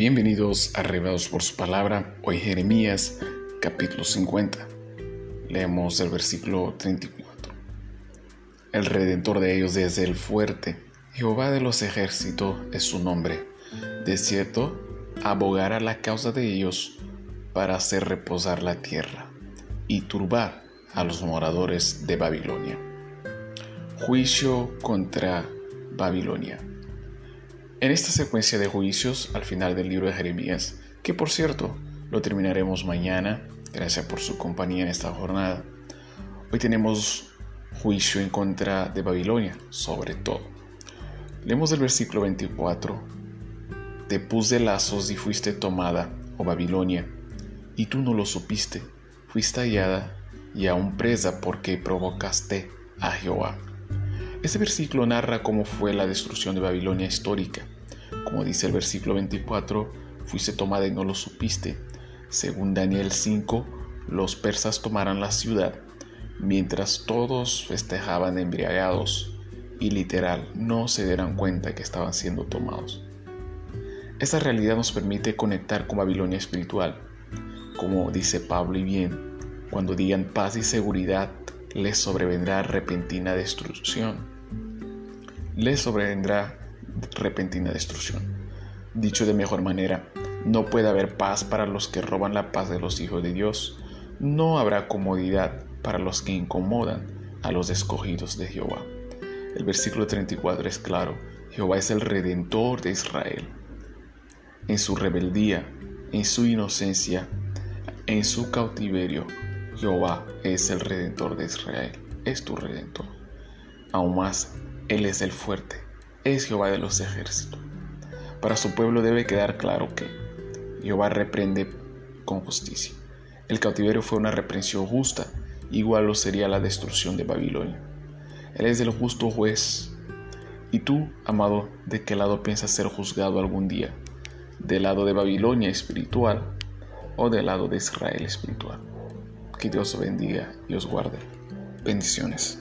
Bienvenidos a Revelados por su palabra, hoy Jeremías capítulo 50. Leemos el versículo 34. El redentor de ellos es el fuerte, Jehová de los ejércitos es su nombre. De cierto, abogará la causa de ellos para hacer reposar la tierra y turbar a los moradores de Babilonia. Juicio contra Babilonia. En esta secuencia de juicios al final del libro de Jeremías, que por cierto lo terminaremos mañana, gracias por su compañía en esta jornada, hoy tenemos juicio en contra de Babilonia, sobre todo. Leemos el versículo 24. Te puse lazos y fuiste tomada, oh Babilonia, y tú no lo supiste, fuiste hallada y aún presa porque provocaste a Jehová. Este versículo narra cómo fue la destrucción de Babilonia histórica. Como dice el versículo 24, fuiste tomada y no lo supiste. Según Daniel 5, los persas tomarán la ciudad, mientras todos festejaban embriagados y literal no se dieran cuenta que estaban siendo tomados. Esta realidad nos permite conectar con Babilonia espiritual, como dice Pablo y bien, cuando digan paz y seguridad, les sobrevendrá repentina destrucción. Les sobrevendrá repentina destrucción. Dicho de mejor manera, no puede haber paz para los que roban la paz de los hijos de Dios. No habrá comodidad para los que incomodan a los escogidos de Jehová. El versículo 34 es claro. Jehová es el redentor de Israel. En su rebeldía, en su inocencia, en su cautiverio, Jehová es el redentor de Israel, es tu redentor. Aún más, Él es el fuerte, es Jehová de los ejércitos. Para su pueblo debe quedar claro que Jehová reprende con justicia. El cautiverio fue una reprensión justa, igual lo sería la destrucción de Babilonia. Él es el justo juez. ¿Y tú, amado, de qué lado piensas ser juzgado algún día? ¿Del lado de Babilonia espiritual o del lado de Israel espiritual? Que Dios bendiga y os guarde. Bendiciones.